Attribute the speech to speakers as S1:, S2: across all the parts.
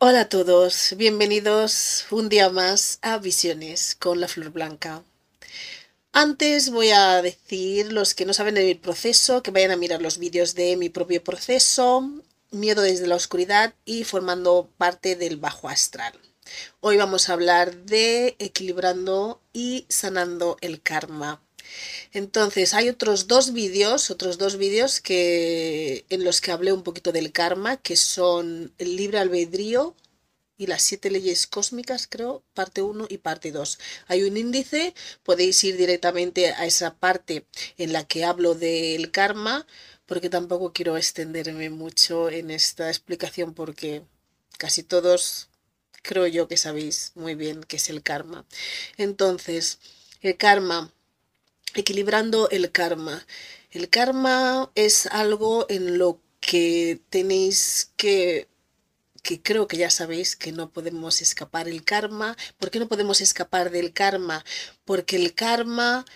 S1: Hola a todos, bienvenidos un día más a Visiones con la Flor Blanca. Antes voy a decir los que no saben de mi proceso que vayan a mirar los vídeos de mi propio proceso, Miedo desde la oscuridad y formando parte del bajo astral. Hoy vamos a hablar de equilibrando y sanando el karma. Entonces, hay otros dos vídeos, otros dos vídeos que, en los que hablé un poquito del karma, que son el libre albedrío y las siete leyes cósmicas, creo, parte 1 y parte 2. Hay un índice, podéis ir directamente a esa parte en la que hablo del karma, porque tampoco quiero extenderme mucho en esta explicación porque casi todos creo yo que sabéis muy bien qué es el karma. Entonces, el karma equilibrando el karma. El karma es algo en lo que tenéis que que creo que ya sabéis que no podemos escapar el karma. ¿Por qué no podemos escapar del karma? Porque el karma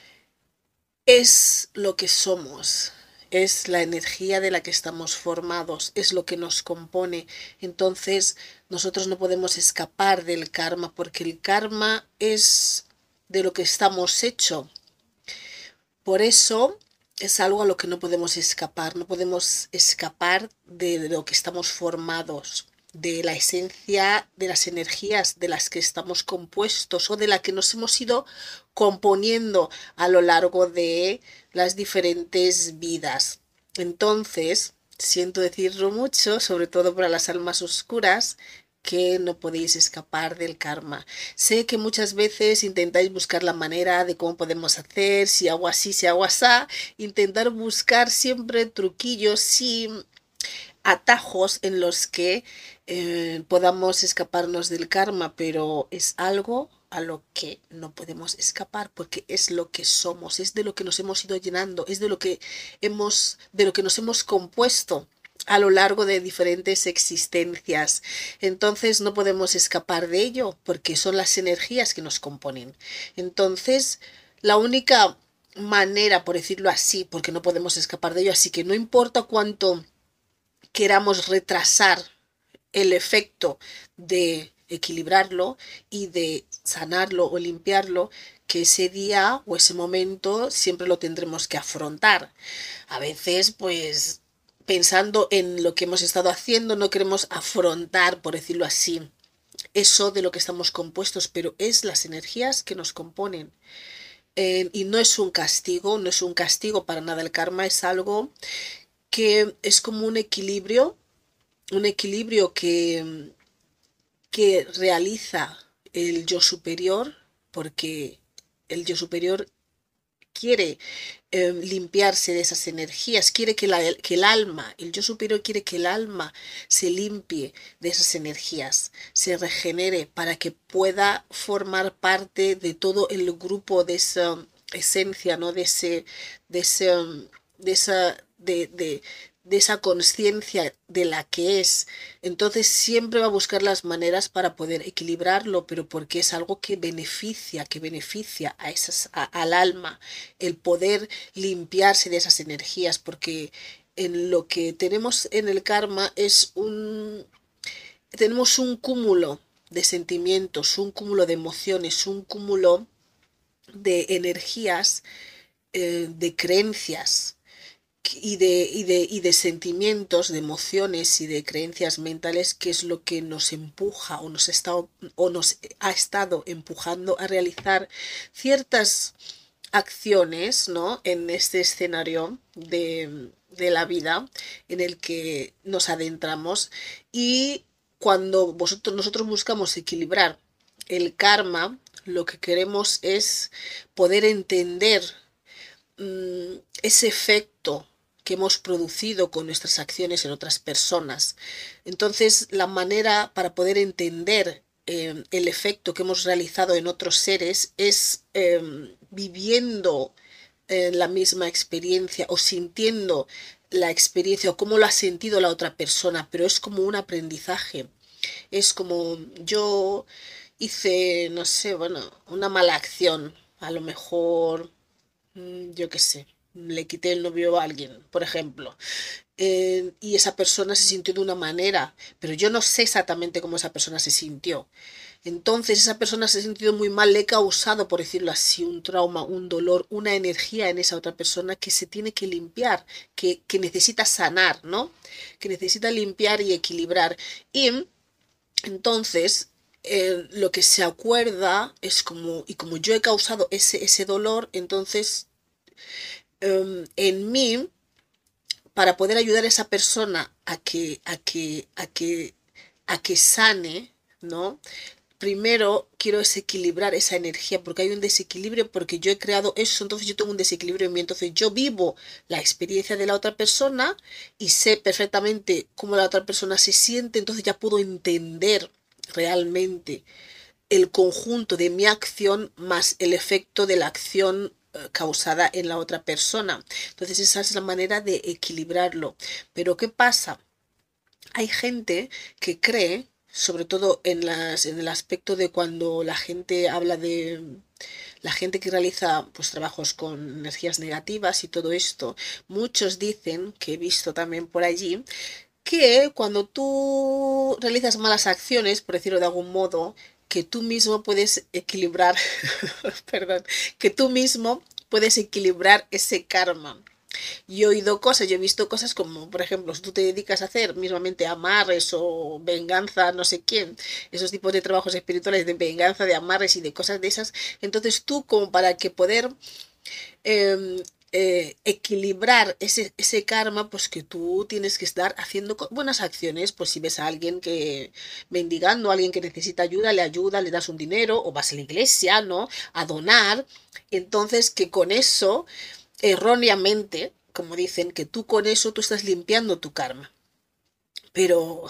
S1: es lo que somos, es la energía de la que estamos formados, es lo que nos compone. Entonces nosotros no podemos escapar del karma porque el karma es de lo que estamos hechos. Por eso es algo a lo que no podemos escapar, no podemos escapar de lo que estamos formados, de la esencia de las energías de las que estamos compuestos o de la que nos hemos ido componiendo a lo largo de las diferentes vidas. Entonces, siento decirlo mucho, sobre todo para las almas oscuras, que no podéis escapar del karma. Sé que muchas veces intentáis buscar la manera de cómo podemos hacer, si hago así, si hago así, intentar buscar siempre truquillos y atajos en los que eh, podamos escaparnos del karma, pero es algo a lo que no podemos escapar porque es lo que somos, es de lo que nos hemos ido llenando, es de lo que hemos de lo que nos hemos compuesto a lo largo de diferentes existencias. Entonces no podemos escapar de ello porque son las energías que nos componen. Entonces, la única manera, por decirlo así, porque no podemos escapar de ello, así que no importa cuánto queramos retrasar el efecto de equilibrarlo y de sanarlo o limpiarlo, que ese día o ese momento siempre lo tendremos que afrontar. A veces, pues pensando en lo que hemos estado haciendo, no queremos afrontar, por decirlo así, eso de lo que estamos compuestos, pero es las energías que nos componen. Eh, y no es un castigo, no es un castigo para nada el karma, es algo que es como un equilibrio, un equilibrio que, que realiza el yo superior, porque el yo superior quiere em, limpiarse de esas energías, quiere que, que el alma, el yo superior quiere que el alma se limpie de esas energías, se regenere para que pueda formar parte de todo el grupo de esa esencia, ¿no? De ese, de ese, de esa, de, de esa conciencia de la que es. Entonces siempre va a buscar las maneras para poder equilibrarlo, pero porque es algo que beneficia, que beneficia a esas, al alma, el poder limpiarse de esas energías, porque en lo que tenemos en el karma es un tenemos un cúmulo de sentimientos, un cúmulo de emociones, un cúmulo de energías, eh, de creencias, y de, y de, y de sentimientos, de emociones y de creencias mentales, que es lo que nos empuja o nos, está, o nos ha estado empujando a realizar ciertas acciones ¿no? en este escenario de, de la vida en el que nos adentramos y cuando vosotros, nosotros buscamos equilibrar el karma, lo que queremos es poder entender mm, ese efecto que hemos producido con nuestras acciones en otras personas. Entonces, la manera para poder entender em, el efecto que hemos realizado en otros seres es em, viviendo eh, la misma experiencia o sintiendo la experiencia o cómo lo ha sentido la otra persona, pero es como un aprendizaje. Es como yo hice, no sé, bueno, una mala acción. A lo mejor, mm, yo qué sé, le quité el novio a alguien, por ejemplo. Eh, y esa persona se sintió de una manera, pero yo no sé exactamente cómo esa persona se sintió. Entonces esa persona se ha sentido muy mal, le he causado, por decirlo así, un trauma, un dolor, una energía en esa otra persona que se tiene que limpiar, que, que necesita sanar, ¿no? Que necesita limpiar y equilibrar. Y entonces eh, lo que se acuerda es como, y como yo he causado ese, ese dolor, entonces em, en mí, para poder ayudar a esa persona a que, a que, a que, a que sane, ¿no? primero quiero desequilibrar esa energía porque hay un desequilibrio porque yo he creado eso, entonces yo tengo un desequilibrio en mí, entonces yo vivo la experiencia de la otra persona y sé perfectamente cómo la otra persona se siente, entonces ya puedo entender realmente el conjunto de mi acción más el efecto de la acción causada en la otra persona. Entonces esa es la manera de equilibrarlo. Pero ¿qué pasa? Hay gente que cree sobre todo en, las, en el aspecto de cuando la gente habla de la gente que realiza pues trabajos con energías negativas y todo esto, muchos dicen, que he visto también por allí, que cuando tú realizas malas acciones, por decirlo de algún modo, que tú mismo puedes equilibrar, perdón, que tú mismo puedes equilibrar ese karma. Yo he oído cosas, yo he visto cosas como, por ejemplo, si tú te dedicas a hacer mismamente amarres o venganza, no sé quién, esos tipos de trabajos espirituales de venganza, de amarres y de cosas de esas, entonces tú como para que poder em, eh, equilibrar ese, ese, karma, pues que tú tienes que estar haciendo buenas acciones, pues si ves a alguien que mendigando, a alguien que necesita ayuda, le ayuda, le das un dinero o vas a la iglesia, ¿no? A donar, entonces que con eso erróneamente, como dicen, que tú con eso tú estás limpiando tu karma. Pero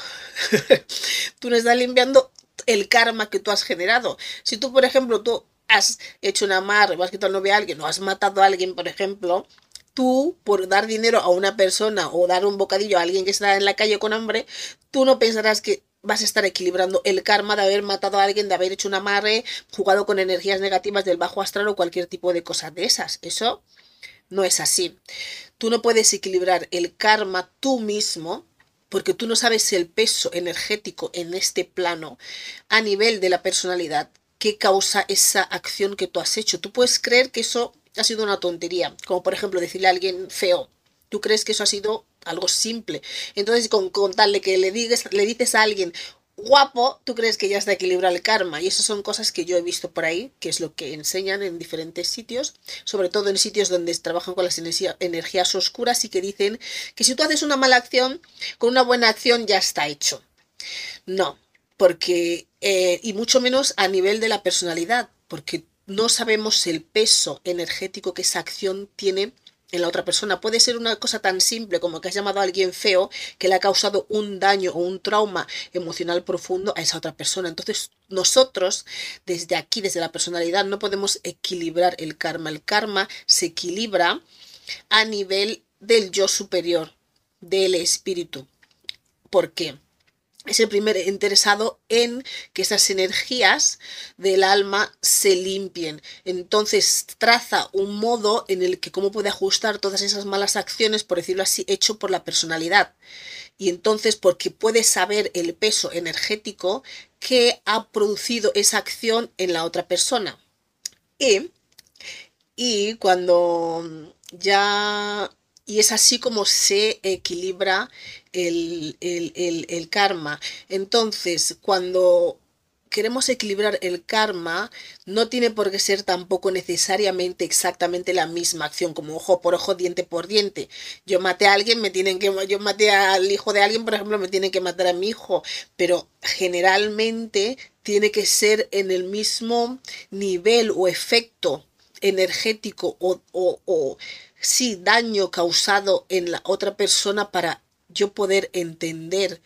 S1: tú no estás limpiando el karma que tú has generado. Si tú, por ejemplo, tú has hecho una amarre, o has quitado el novio a alguien, o has matado a alguien, por ejemplo, tú, por dar dinero a una persona o dar un bocadillo a alguien que está en la calle con hambre, tú no pensarás que vas a estar equilibrando el karma de haber matado a alguien, de haber hecho un amarre, jugado con energías negativas del bajo astral o cualquier tipo de cosas de esas. Eso no es así. Tú no puedes equilibrar el karma tú mismo porque tú no sabes el peso energético en este plano a nivel de la personalidad que causa esa acción que tú has hecho. Tú puedes creer que eso ha sido una tontería, como por ejemplo decirle a alguien feo. Tú crees que eso ha sido algo simple. Entonces, con, contarle que le, digas, le dices a alguien guapo, tú crees que ya está equilibrado el karma. Y eso son cosas que yo he visto por ahí, que es lo que enseñan en diferentes sitios, sobre todo en sitios donde trabajan con las energías oscuras y que dicen que si tú haces una mala acción, con una buena acción ya está hecho. No, porque, eh, y mucho menos a nivel de la personalidad, porque no sabemos el peso energético que esa acción tiene en la otra persona. Puede ser una cosa tan simple como que has llamado a alguien feo que le ha causado un daño o un trauma emocional profundo a esa otra persona. Entonces, nosotros, desde aquí, desde la personalidad, no podemos equilibrar el karma. El karma se equilibra a nivel del yo superior, del espíritu. ¿Por qué? Es el primer interesado en que esas energías del alma se limpien. Entonces traza un modo en el que cómo puede ajustar todas esas malas acciones, por decirlo así, hecho por la personalidad. Y entonces porque puede saber el peso energético que ha producido esa acción en la otra persona. Y, y cuando ya y es así como se equilibra el, el, karma. Entonces, cuando queremos equilibrar el karma, no tiene por qué ser tampoco necesariamente exactamente la misma acción, como ojo por ojo, diente por diente. Yo maté a alguien, me tienen que, yo maté al hijo de alguien, por ejemplo, me tienen que matar a mi hijo, pero generalmente tiene que ser en el mismo nivel o efecto energético o, o, o sí daño causado en la otra persona para yo poder entender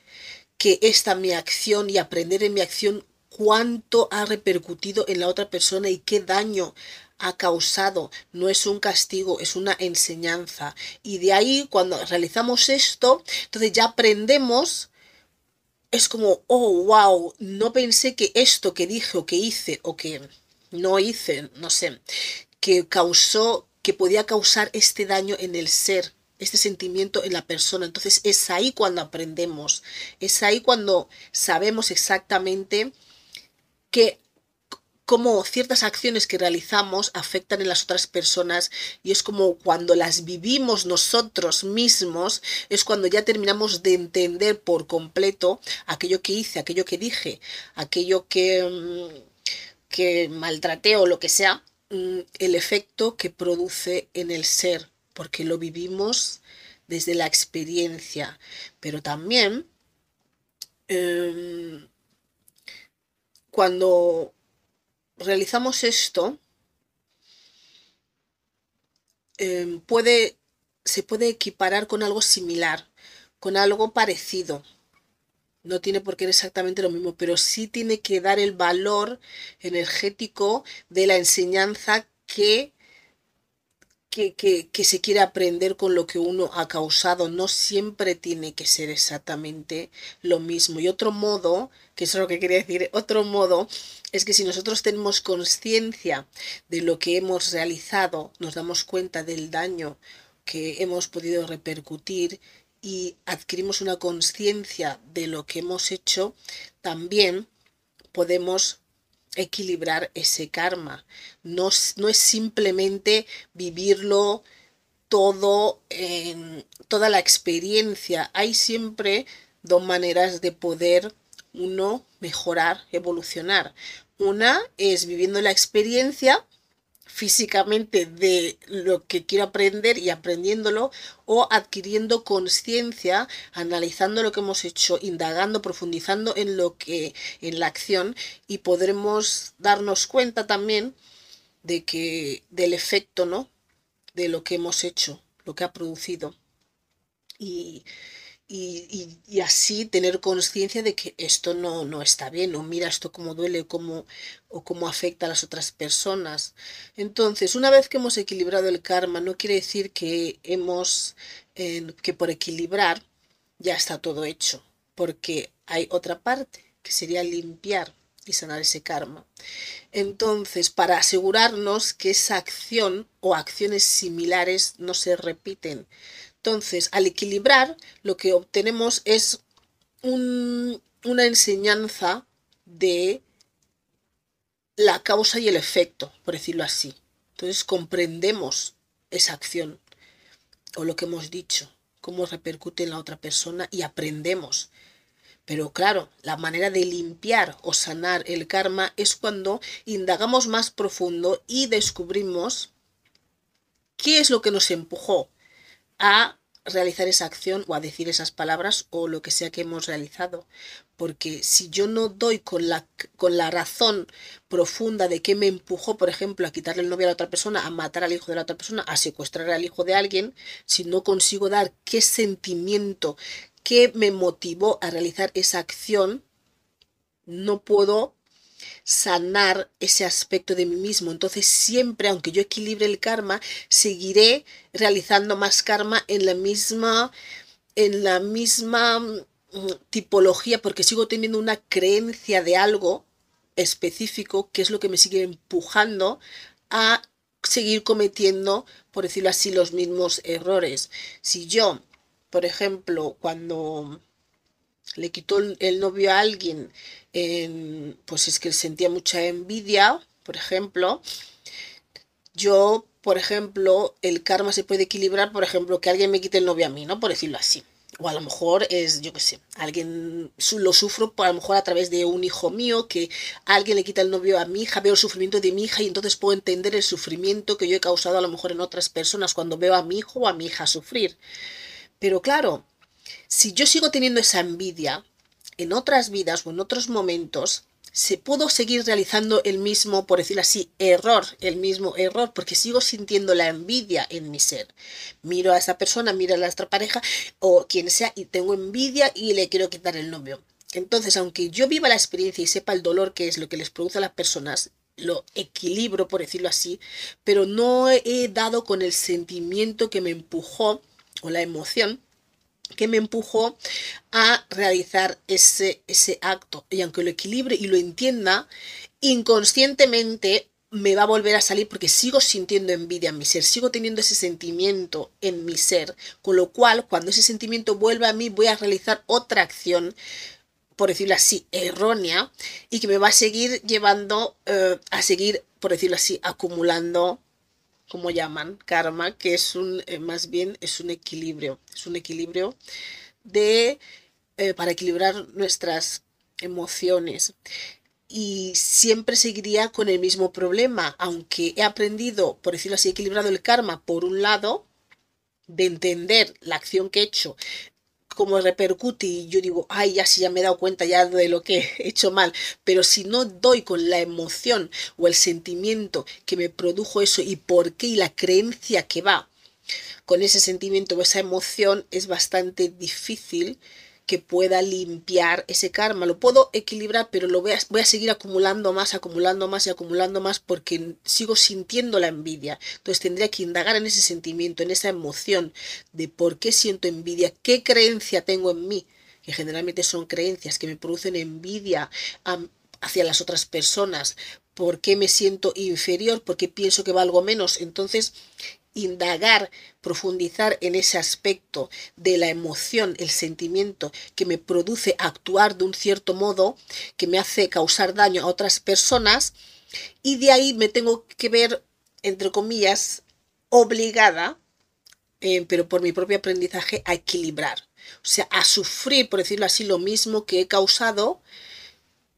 S1: que esta mi acción y aprender en mi acción cuánto ha repercutido en la otra persona y qué daño ha causado. No es un castigo, es una enseñanza. Y de ahí, cuando realizamos esto, entonces ya aprendemos. Es como, oh, wow, no pensé que esto que dije o que hice o que no hice, no sé, que causó, que podía causar este daño en el ser, este sentimiento en la persona. Entonces es ahí cuando aprendemos, es ahí cuando sabemos exactamente que cómo ciertas acciones que realizamos afectan en las otras personas y es como cuando las vivimos nosotros mismos, es cuando ya terminamos de entender por completo aquello que hice, aquello que dije, aquello que, mm, que maltraté o lo que sea, mm, el efecto que produce en el ser, porque lo vivimos desde la experiencia, pero también em, cuando realizamos esto, em, puede, se puede equiparar con algo similar, con algo parecido. No tiene por qué ser exactamente lo mismo, pero sí tiene que dar el valor energético de la enseñanza que que, se quiere aprender con lo que uno ha causado. No siempre tiene que ser exactamente lo mismo. Y otro modo, que es lo que quería decir, otro modo es que si nosotros tenemos conciencia de lo que hemos realizado, nos damos cuenta del daño que hemos podido repercutir y adquirimos una conciencia de lo que hemos hecho, también podemos equilibrar ese karma. No, no es simplemente vivirlo todo en toda la experiencia. Hay siempre dos maneras de poder uno mejorar, evolucionar. Una es viviendo la experiencia físicamente de lo que quiero aprender y aprendiéndolo o adquiriendo conciencia, analizando lo que hemos hecho, indagando, profundizando en lo que en la acción y podremos darnos cuenta también de que del efecto, ¿no? de lo que hemos hecho, lo que ha producido. Y y, así tener conciencia de que esto no, no está bien, o mira esto cómo duele cómo, o cómo afecta a las otras personas. Entonces, una vez que hemos equilibrado el karma, no quiere decir que hemos, que por equilibrar ya está todo hecho, porque hay otra parte, que sería limpiar y sanar ese karma. Entonces, para asegurarnos que esa acción o acciones similares no se repiten, entonces, al equilibrar, lo que obtenemos es una enseñanza de la causa y el efecto, por decirlo así. Entonces comprendemos esa acción o lo que hemos dicho, cómo repercute en la otra persona y aprendemos. Pero claro, la manera de limpiar o sanar el karma es cuando indagamos más profundo y descubrimos qué es lo que nos empujó a realizar esa acción o a decir esas palabras o lo que sea que hemos realizado. Porque si yo no doy con la, con la razón profunda de qué me empujó, por ejemplo, a quitarle el novio a la otra persona, a matar al hijo de la otra persona, a secuestrar al hijo de alguien, si no consigo dar qué sentimiento, qué me motivó a realizar esa acción, no puedo sanar ese aspecto de mí mismo. Entonces siempre, aunque yo equilibre el karma, seguiré realizando más karma en la misma, en la misma mm, tipología, porque sigo teniendo una creencia de algo específico que es lo que me sigue empujando a seguir cometiendo, por decirlo así, los mismos errores. Si yo, por ejemplo, cuando le quitó el novio a alguien, pues es que sentía mucha envidia, por ejemplo. Yo, por ejemplo, el karma se puede equilibrar, por ejemplo, que alguien me quite el novio a mí, ¿no? Por decirlo así. O a lo mejor es, yo qué sé, alguien lo sufro por a lo mejor a través de un hijo mío, que alguien le quita el novio a mi hija, veo el sufrimiento de mi hija y entonces puedo entender el sufrimiento que yo he causado a lo mejor en otras personas cuando veo a mi hijo o a mi hija sufrir. Pero claro, si yo sigo teniendo esa envidia, en otras vidas o en otros momentos, se puedo seguir realizando el mismo, por decirlo así, error, el mismo error, porque sigo sintiendo la envidia en mi ser. Miro a esa persona, miro a la otra pareja o quien sea y tengo envidia y le quiero quitar el novio. Entonces, aunque yo viva la experiencia y sepa el dolor que es lo que les produce a las personas, lo equilibro, por decirlo así, pero no he dado con el sentimiento que me empujó o la emoción que me empujó a realizar ese, ese acto. Y aunque lo equilibre y lo entienda, inconscientemente me va a volver a salir porque sigo sintiendo envidia en mi ser, sigo teniendo ese sentimiento en mi ser, con lo cual cuando ese sentimiento vuelva a mí voy a realizar otra acción por decirlo así, errónea y que me va a seguir llevando eh, a seguir, por decirlo así, acumulando, como llaman, karma, que es un, eh, más bien, es un equilibrio, es un equilibrio de, eh, para equilibrar nuestras emociones. Y siempre seguiría con el mismo problema, aunque he aprendido, por decirlo así, equilibrado el karma por un lado, de entender la acción que he hecho como repercute y yo digo, ay, ya sí, ya me he dado cuenta ya de lo que he hecho mal, pero si no doy con la emoción o el sentimiento que me produjo eso y por qué y la creencia que va con ese sentimiento o esa emoción, es bastante difícil que pueda limpiar ese karma. Lo puedo equilibrar, pero lo voy a, voy a, seguir acumulando más, acumulando más y acumulando más porque sigo sintiendo la envidia. Entonces tendría que indagar en ese sentimiento, en esa emoción de por qué siento envidia, qué creencia tengo en mí, que generalmente son creencias que me producen envidia hacia las otras personas, por qué me siento inferior, por qué pienso que valgo menos. Entonces, indagar, profundizar en ese aspecto de la emoción, el sentimiento que me produce actuar de un cierto modo, que me hace causar daño a otras personas, y de ahí me tengo que ver, entre comillas, obligada, eh, pero por mi propio aprendizaje, a equilibrar. O sea, a sufrir, por decirlo así, lo mismo que he causado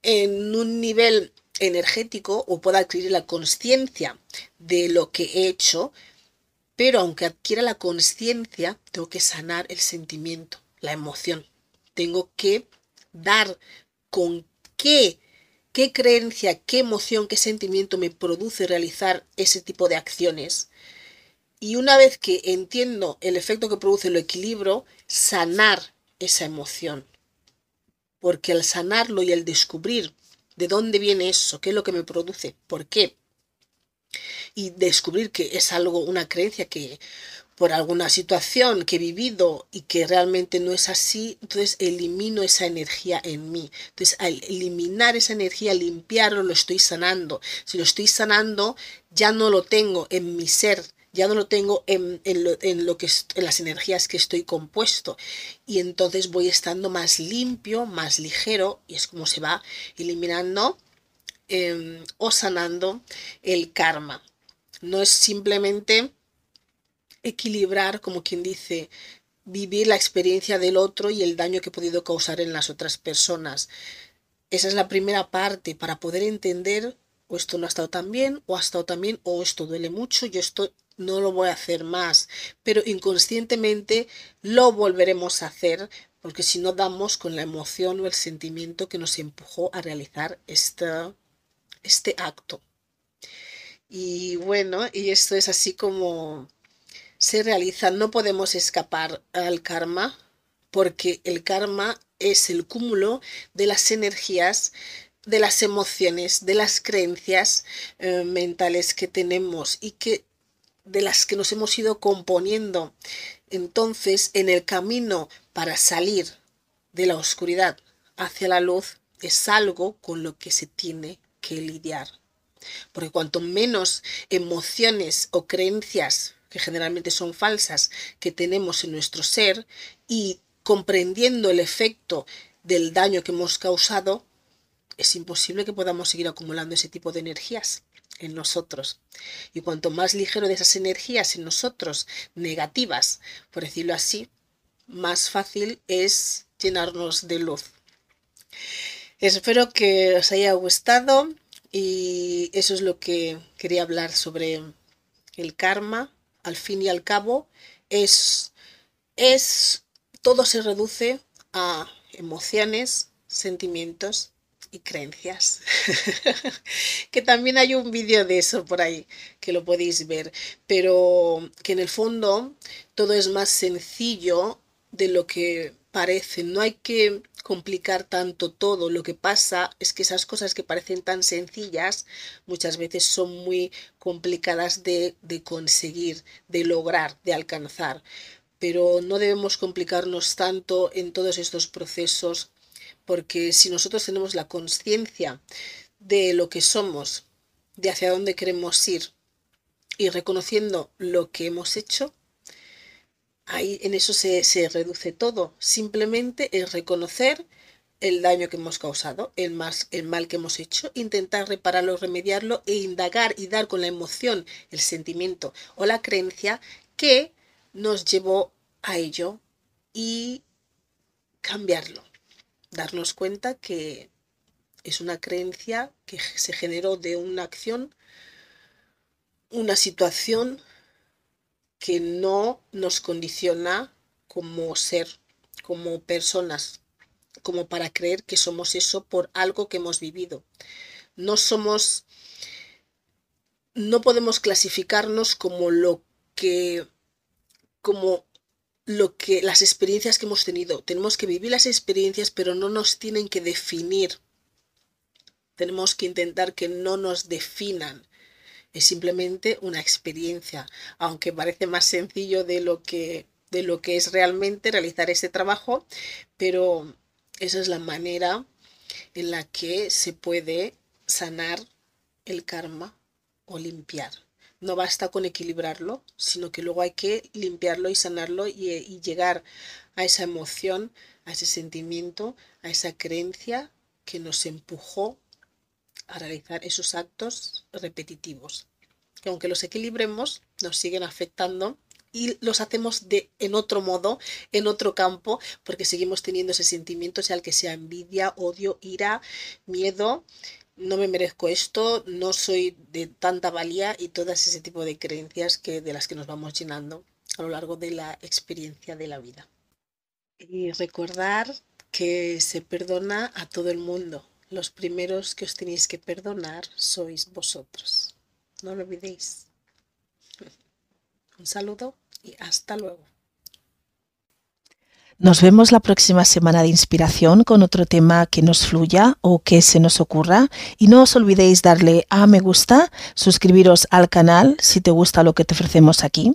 S1: en un nivel energético o pueda adquirir la conciencia de lo que he hecho, pero aunque adquiera la conciencia, tengo que sanar el sentimiento, la emoción. Tengo que dar con qué, qué creencia, qué emoción, qué sentimiento me produce realizar ese tipo de acciones. Y una vez que entiendo el efecto que produce lo equilibrio, sanar esa emoción. Porque al sanarlo y al descubrir de dónde viene eso, qué es lo que me produce, por qué, y descubrir que es algo, una creencia que por alguna situación que he vivido y que realmente no es así, entonces elimino esa energía en mí. Entonces, al eliminar esa energía, limpiarlo, lo estoy sanando. Si lo estoy sanando, ya no lo tengo en mi ser, ya no lo tengo en, lo, en, lo, que en las energías que estoy compuesto y entonces voy estando más limpio, más ligero y es como se va eliminando Em, o sanando el karma. No es simplemente equilibrar, como quien dice, vivir la experiencia del otro y el daño que he podido causar en las otras personas. Esa es la primera parte para poder entender o esto no ha estado tan bien, o ha estado tan bien, o esto duele mucho, yo esto no lo voy a hacer más, pero inconscientemente lo volveremos a hacer porque si no damos con la emoción o el sentimiento que nos empujó a realizar esta este acto. Y bueno, y esto es así como se realiza. No podemos escapar al karma porque el karma es el cúmulo de las energías, de las emociones, de las creencias eh, mentales que tenemos y que de las que nos hemos ido componiendo. Entonces, en el camino para salir de la oscuridad hacia la luz es algo con lo que se tiene que lidiar. Porque cuanto menos emociones o creencias, que generalmente son falsas, que tenemos en nuestro ser y comprendiendo el efecto del daño que hemos causado, es imposible que podamos seguir acumulando ese tipo de energías en nosotros. Y cuanto más ligero de esas energías en nosotros, negativas, por decirlo así, más fácil es llenarnos de luz. Espero que os haya gustado y eso es lo que quería hablar sobre el karma. Al fin y al cabo, es, es todo se reduce a emociones, sentimientos y creencias. que también hay un vídeo de eso por ahí que lo podéis ver, pero que en el fondo todo es más sencillo de lo que parece. No hay que complicar tanto todo. Lo que pasa es que esas cosas que parecen tan sencillas muchas veces son muy complicadas de, de conseguir, de lograr, de alcanzar. Pero no debemos complicarnos tanto en todos estos procesos porque si nosotros tenemos la conciencia de lo que somos, de hacia dónde queremos ir y reconociendo lo que hemos hecho, ahí en eso se, se reduce todo. Simplemente es reconocer el daño que hemos causado, el, más, el mal que hemos hecho, intentar repararlo, remediarlo e indagar y dar con la emoción, el sentimiento o la creencia que nos llevó a ello y cambiarlo darnos cuenta que es una creencia que se generó de una acción, una situación que no nos condiciona como ser, como personas, como para creer que somos eso por algo que hemos vivido. No somos, no podemos clasificarnos como lo que, como lo que las experiencias que hemos tenido. Tenemos que vivir las experiencias, pero no nos tienen que definir. Tenemos que intentar que no nos definan. Es simplemente una experiencia, aunque parece más sencillo de lo que de lo que es realmente realizar ese trabajo, pero esa es la manera en la que se puede sanar el karma o limpiar. No basta con equilibrarlo, sino que luego hay que limpiarlo y sanarlo y, llegar a esa emoción, a ese sentimiento, a esa creencia que nos empujó a realizar esos actos repetitivos. Que aunque los equilibremos, nos siguen afectando y los hacemos de en otro modo, en otro campo, porque seguimos teniendo ese sentimiento, sea el que sea envidia, odio, ira, miedo, no me merezco esto, no soy de tanta valía y todas ese tipo de creencias que, de las que nos vamos llenando a lo largo de la experiencia de la vida. Y recordar que se perdona a todo el mundo. Los primeros que os tenéis que perdonar sois vosotros. No lo olvidéis. Un saludo y hasta luego.
S2: Nos vemos la próxima semana de inspiración con otro tema que nos fluya o que se nos ocurra. Y no os olvidéis darle a me gusta, suscribiros al canal si te gusta lo que te ofrecemos aquí.